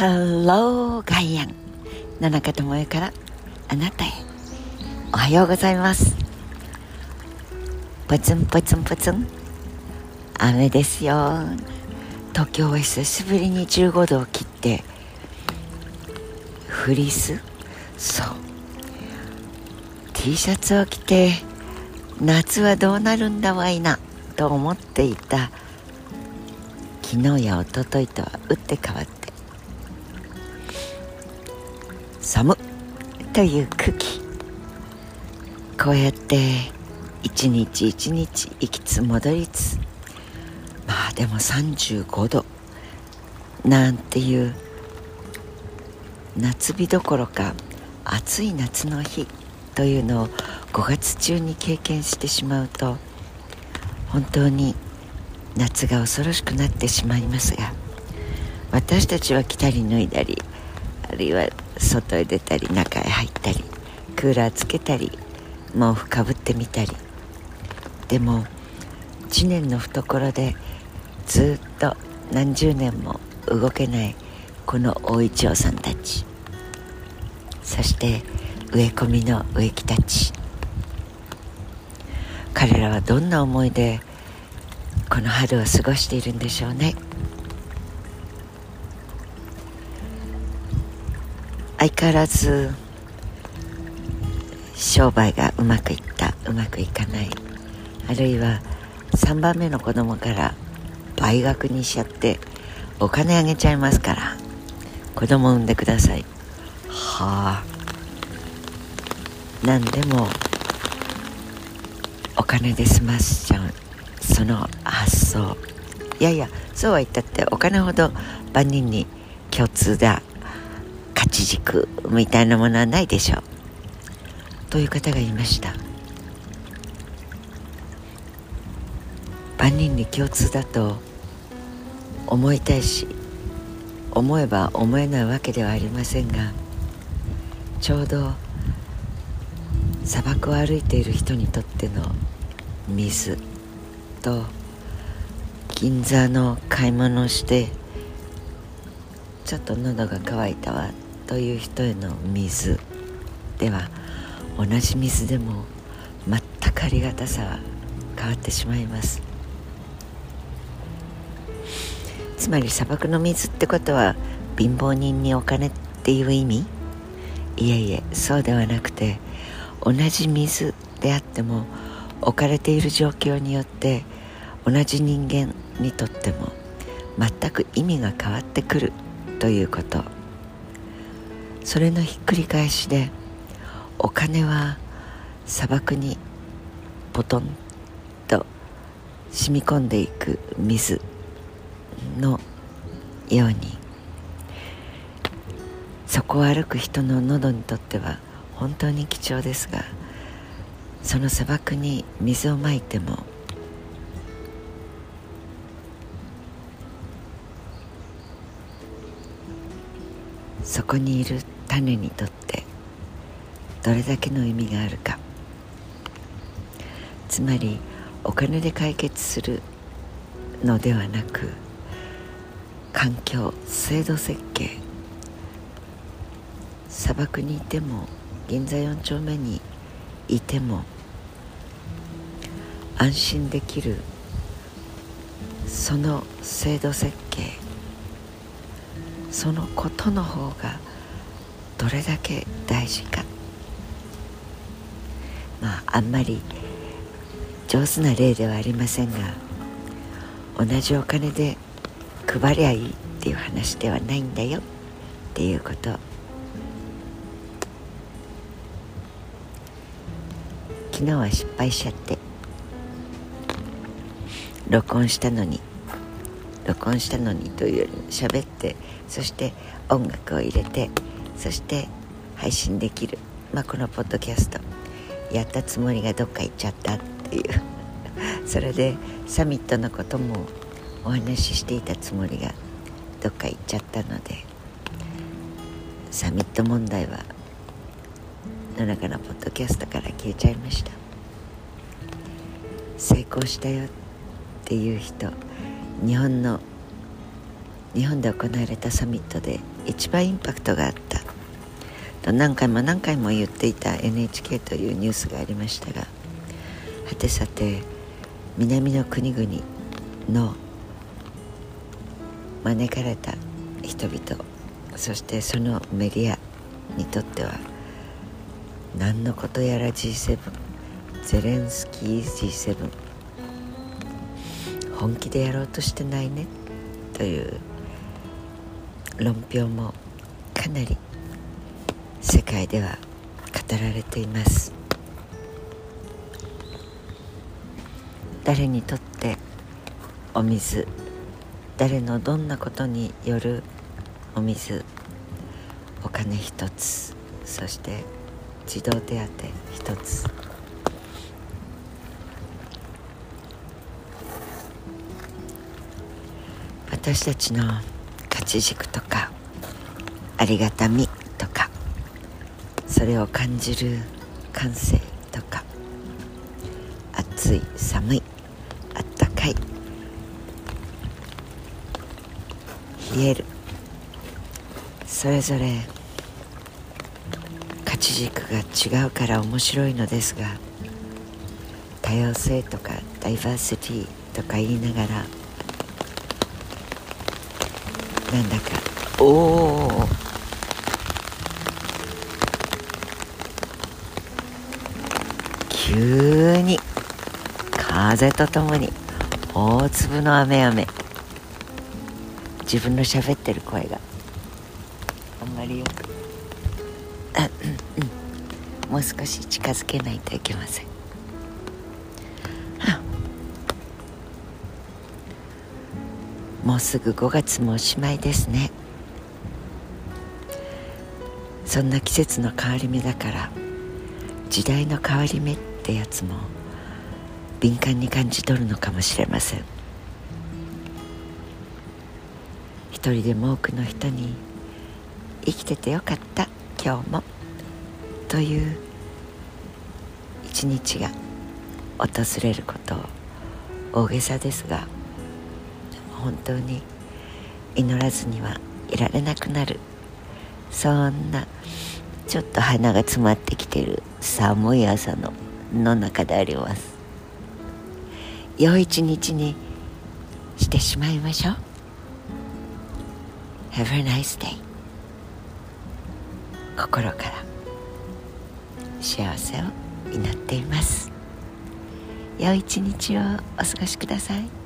ハローガイアン野中智恵からあなたへ。おはようございます。ポツンポツンポツン。雨ですよ東京は久しぶりに15度を切ってフリース？そう。T シャツを着て夏はどうなるんだわいなと思っていた。昨日や一昨日とは打って変わって寒という空気。こうやって一日一日行きつ戻りつまあでも35度。なんていう夏日どころか暑い夏の日というのを5月中に経験してしまうと本当に夏が恐ろしくなってしまいますが私たちは着たり脱いだりあるいは外へ出たり中へ入ったりクーラーつけたり毛布かぶってみたり。でも知念の懐でずっと何十年も動けないこの大一郎さんたち。そして植え込みの植木たち。彼らはどんな思いでこの春を過ごしているんでしょうね。相変わらず商売がうまくいったうまくいかない。あるいは3番目の子供から倍額にしちゃってお金あげちゃいますから子供産んでください。はあ。何でもお金で済ましちゃう。その発想。いやいやそうは言ったってお金ほど万人に共通だ。勝ち軸みたいなものはないでしょう。という方がいました。万人に共通だと思いたいし思えば思えないわけではありませんがちょうど砂漠を歩いている人にとっての水と銀座の買い物をしてちょっと喉が渇いたわ。という人への水。では同じ水でも全くありがたさは変わってしまいます。つまり砂漠の水ってことは貧乏人にお金っていう意味？いえいえそうではなくて同じ水であっても置かれている状況によって同じ人間にとっても全く意味が変わってくるということ。それのひっくり返しでお金は砂漠にポトンと染み込んでいく水のように。そこを歩く人の喉にとっては本当に貴重ですがその砂漠に水をまいてもそこにいる種にとってどれだけの意味があるか。つまりお金で解決するのではなく環境制度設計。砂漠にいても銀座4丁目にいても安心できるその制度設計。そのことの方がどれだけ大事か。まああんまり上手な例ではありませんが同じお金で配りゃいいっていう話ではないんだよ。っていうこと。昨日は失敗しちゃって。録音したのに。録音したのにというよりも喋ってそして音楽を入れてそして配信できる、まあ、このポッドキャストやったつもりがどっか行っちゃったっていう それでサミットのこともお話ししていたつもりがどっか行っちゃったのでサミット問題は野中のポッドキャストから消えちゃいました。成功したよっていう人日本の日本で行われたサミットで一番インパクトがあった。と何回も何回も言っていた NHK というニュースがありましたがはてさて南の国々の招かれた人々そしてそのメディアにとっては何のことやら G7 ゼレンスキー G7 本気でやろうとしてないねという論評もかなり世界では語られています。誰にとってお水誰のどんなことによるお水お金一つそして児童手当一つ。私たちの価値軸とかありがたみとかそれを感じる感性とか暑い寒いあったかい冷えるそれぞれ価値軸が違うから面白いのですが多様性とかダイバーシティとか言いながらなんだか。おお急に風とともに大粒の雨雨。自分の喋ってる声が。あんまりよく。もう少し近づけないといけません。もうすぐ5月もおしまいですね。そんな季節の変わり目だから時代の変わり目ってやつも敏感に感じ取るのかもしれません。一人でも多くの人に生きててよかった今日も。という一日が訪れることを大げさですが本当に祈らずにはいられなくなる。そんなちょっと鼻が詰まってきてる寒い朝のの中であります。良い一日にしてしまいましょう。Have a nice day 心から。幸せを祈っています。良い一日をお過ごしください。